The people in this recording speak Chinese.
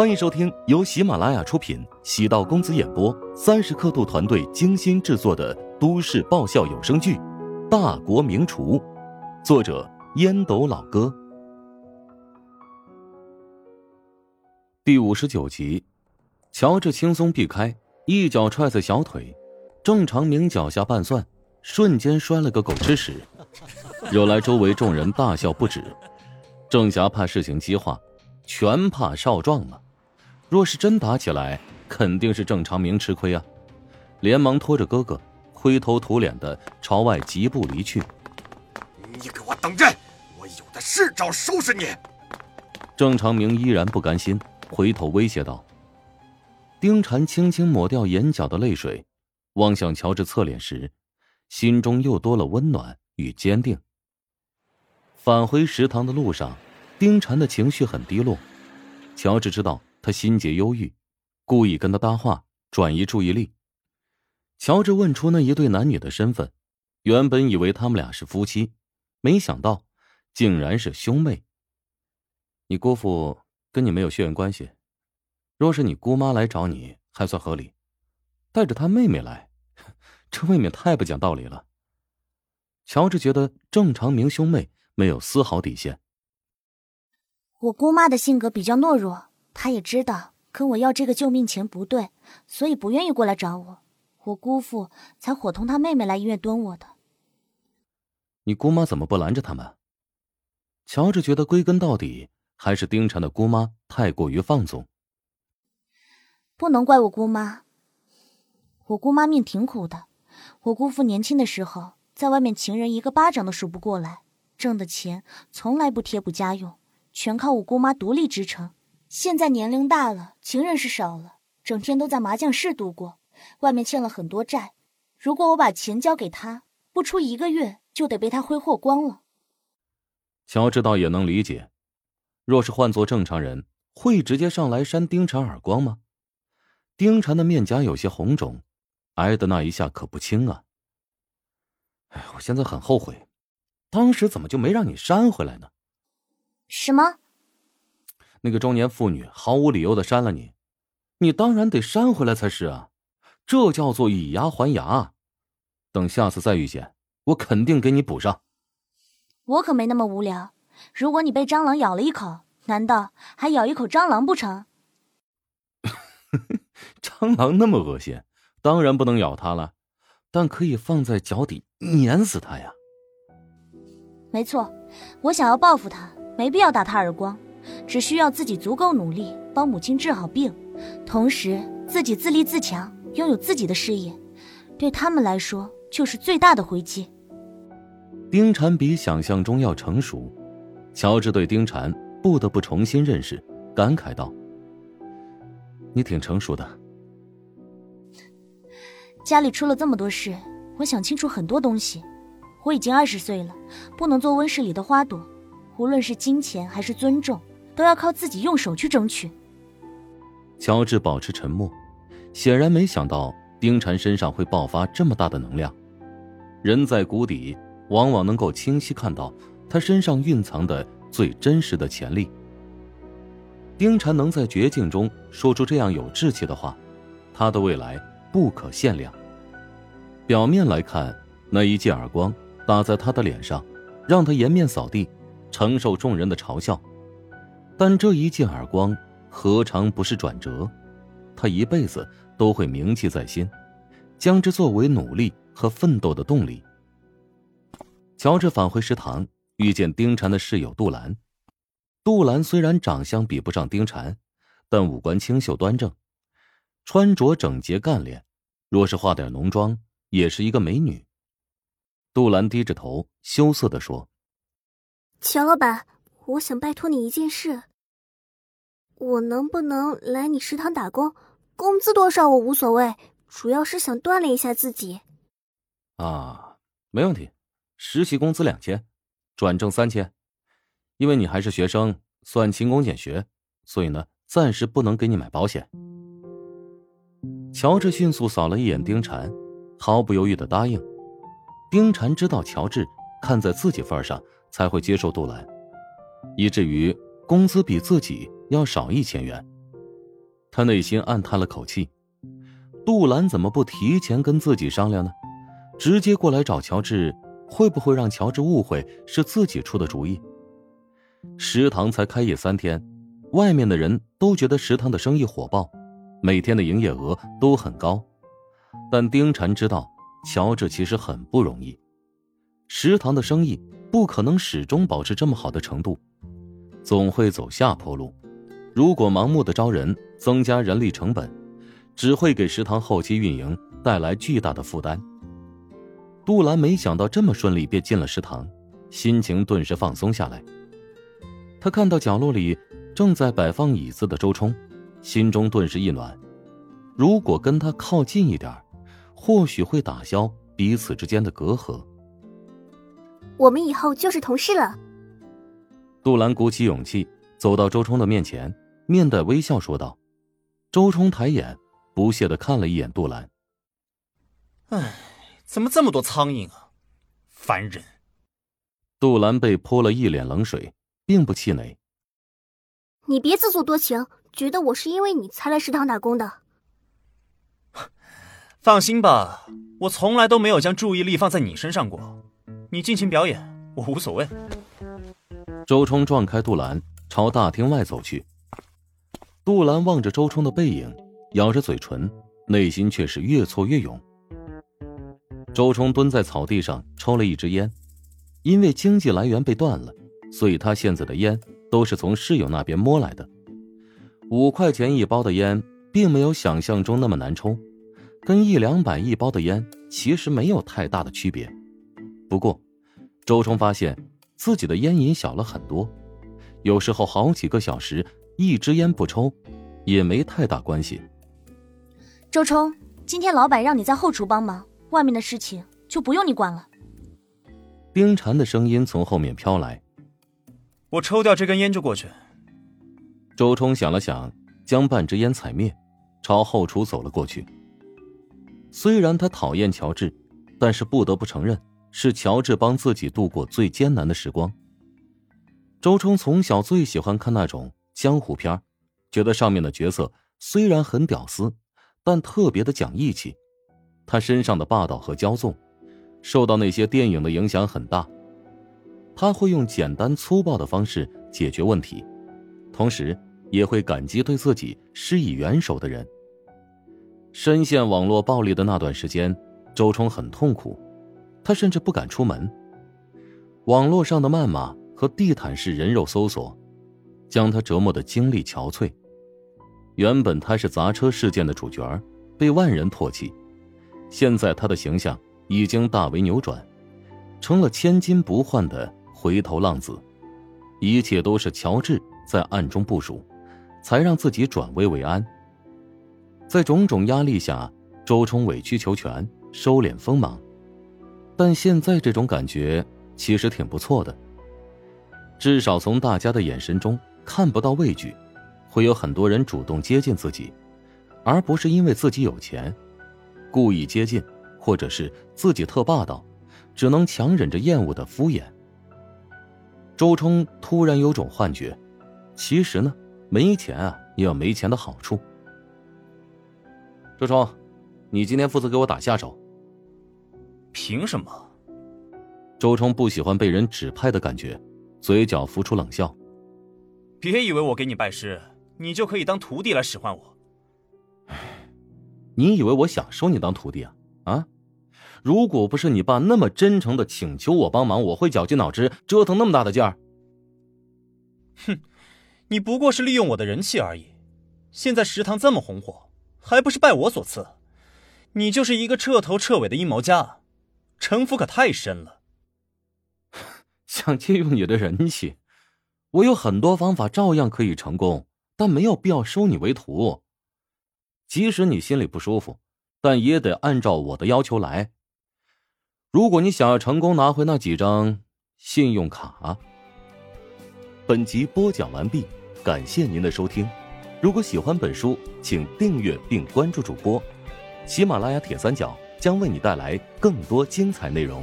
欢迎收听由喜马拉雅出品、喜道公子演播、三十刻度团队精心制作的都市爆笑有声剧《大国名厨》，作者烟斗老哥。第五十九集，乔治轻松避开，一脚踹在小腿，郑长明脚下拌蒜，瞬间摔了个狗吃屎，惹来周围众人大笑不止。郑霞怕事情激化，全怕少壮嘛。若是真打起来，肯定是郑长明吃亏啊！连忙拖着哥哥，灰头土脸的朝外疾步离去。你给我等着，我有的是招收拾你！郑长明依然不甘心，回头威胁道。丁婵轻轻抹掉眼角的泪水，望向乔治侧脸时，心中又多了温暖与坚定。返回食堂的路上，丁婵的情绪很低落。乔治知道他心结忧郁，故意跟他搭话，转移注意力。乔治问出那一对男女的身份，原本以为他们俩是夫妻，没想到竟然是兄妹。你姑父跟你没有血缘关系，若是你姑妈来找你，还算合理；带着他妹妹来，这未免太不讲道理了。乔治觉得郑长明兄妹。没有丝毫底线。我姑妈的性格比较懦弱，她也知道跟我要这个救命钱不对，所以不愿意过来找我。我姑父才伙同他妹妹来医院蹲我的。你姑妈怎么不拦着他们？乔治觉得归根到底还是丁婵的姑妈太过于放纵。不能怪我姑妈，我姑妈命挺苦的。我姑父年轻的时候在外面情人一个巴掌都数不过来。挣的钱从来不贴补家用，全靠我姑妈独立支撑。现在年龄大了，情人是少了，整天都在麻将室度过，外面欠了很多债。如果我把钱交给他，不出一个月就得被他挥霍光了。乔治倒也能理解，若是换做正常人，会直接上来扇丁婵耳光吗？丁婵的面颊有些红肿，挨的那一下可不轻啊！哎，我现在很后悔。当时怎么就没让你扇回来呢？什么？那个中年妇女毫无理由的删了你，你当然得删回来才是啊！这叫做以牙还牙。等下次再遇见，我肯定给你补上。我可没那么无聊。如果你被蟑螂咬了一口，难道还咬一口蟑螂不成？蟑螂那么恶心，当然不能咬它了，但可以放在脚底碾死它呀。没错，我想要报复他，没必要打他耳光，只需要自己足够努力，帮母亲治好病，同时自己自立自强，拥有自己的事业，对他们来说就是最大的回击。丁婵比想象中要成熟，乔治对丁婵不得不重新认识，感慨道：“你挺成熟的。”家里出了这么多事，我想清楚很多东西。我已经二十岁了，不能做温室里的花朵。无论是金钱还是尊重，都要靠自己用手去争取。乔治保持沉默，显然没想到丁禅身上会爆发这么大的能量。人在谷底，往往能够清晰看到他身上蕴藏的最真实的潜力。丁禅能在绝境中说出这样有志气的话，他的未来不可限量。表面来看，那一记耳光。打在他的脸上，让他颜面扫地，承受众人的嘲笑。但这一记耳光何尝不是转折？他一辈子都会铭记在心，将之作为努力和奋斗的动力。乔治返回食堂，遇见丁禅的室友杜兰。杜兰虽然长相比不上丁禅，但五官清秀端正，穿着整洁干练，若是化点浓妆，也是一个美女。杜兰低着头，羞涩的说：“乔老板，我想拜托你一件事。我能不能来你食堂打工？工资多少我无所谓，主要是想锻炼一下自己。”啊，没问题，实习工资两千，转正三千。因为你还是学生，算勤工俭学，所以呢，暂时不能给你买保险。乔治迅速扫了一眼丁禅，毫不犹豫的答应。丁禅知道乔治看在自己份上才会接受杜兰，以至于工资比自己要少一千元，他内心暗叹了口气：杜兰怎么不提前跟自己商量呢？直接过来找乔治，会不会让乔治误会是自己出的主意？食堂才开业三天，外面的人都觉得食堂的生意火爆，每天的营业额都很高。但丁婵知道，乔治其实很不容易，食堂的生意不可能始终保持这么好的程度，总会走下坡路。如果盲目的招人，增加人力成本，只会给食堂后期运营带来巨大的负担。杜兰没想到这么顺利便进了食堂，心情顿时放松下来。他看到角落里正在摆放椅子的周冲，心中顿时一暖。如果跟他靠近一点，或许会打消彼此之间的隔阂。我们以后就是同事了。杜兰鼓起勇气走到周冲的面前，面带微笑说道。周冲抬眼，不屑的看了一眼杜兰。唉，怎么这么多苍蝇啊！烦人。杜兰被泼了一脸冷水，并不气馁。你别自作多情，觉得我是因为你才来食堂打工的。放心吧，我从来都没有将注意力放在你身上过。你尽情表演，我无所谓。周冲撞开杜兰，朝大厅外走去。杜兰望着周冲的背影，咬着嘴唇，内心却是越挫越勇。周冲蹲在草地上抽了一支烟，因为经济来源被断了，所以他现在的烟都是从室友那边摸来的。五块钱一包的烟，并没有想象中那么难抽，跟一两百一包的烟其实没有太大的区别。不过，周冲发现自己的烟瘾小了很多，有时候好几个小时。一支烟不抽，也没太大关系。周冲，今天老板让你在后厨帮忙，外面的事情就不用你管了。冰蝉的声音从后面飘来：“我抽掉这根烟就过去。”周冲想了想，将半支烟踩灭，朝后厨走了过去。虽然他讨厌乔治，但是不得不承认，是乔治帮自己度过最艰难的时光。周冲从小最喜欢看那种。江湖片觉得上面的角色虽然很屌丝，但特别的讲义气。他身上的霸道和骄纵，受到那些电影的影响很大。他会用简单粗暴的方式解决问题，同时也会感激对自己施以援手的人。深陷网络暴力的那段时间，周冲很痛苦，他甚至不敢出门。网络上的谩骂和地毯式人肉搜索。将他折磨的精力憔悴。原本他是砸车事件的主角，被万人唾弃。现在他的形象已经大为扭转，成了千金不换的回头浪子。一切都是乔治在暗中部署，才让自己转危为安。在种种压力下，周冲委曲求全，收敛锋芒。但现在这种感觉其实挺不错的，至少从大家的眼神中。看不到畏惧，会有很多人主动接近自己，而不是因为自己有钱，故意接近，或者是自己特霸道，只能强忍着厌恶的敷衍。周冲突然有种幻觉，其实呢，没钱啊也有没钱的好处。周冲，你今天负责给我打下手。凭什么？周冲不喜欢被人指派的感觉，嘴角浮出冷笑。别以为我给你拜师，你就可以当徒弟来使唤我。你以为我想收你当徒弟啊？啊！如果不是你爸那么真诚的请求我帮忙，我会绞尽脑汁折腾那么大的劲儿？哼，你不过是利用我的人气而已。现在食堂这么红火，还不是拜我所赐？你就是一个彻头彻尾的阴谋家，城府可太深了。想借用你的人气？我有很多方法，照样可以成功，但没有必要收你为徒。即使你心里不舒服，但也得按照我的要求来。如果你想要成功拿回那几张信用卡，本集播讲完毕，感谢您的收听。如果喜欢本书，请订阅并关注主播。喜马拉雅铁三角将为你带来更多精彩内容。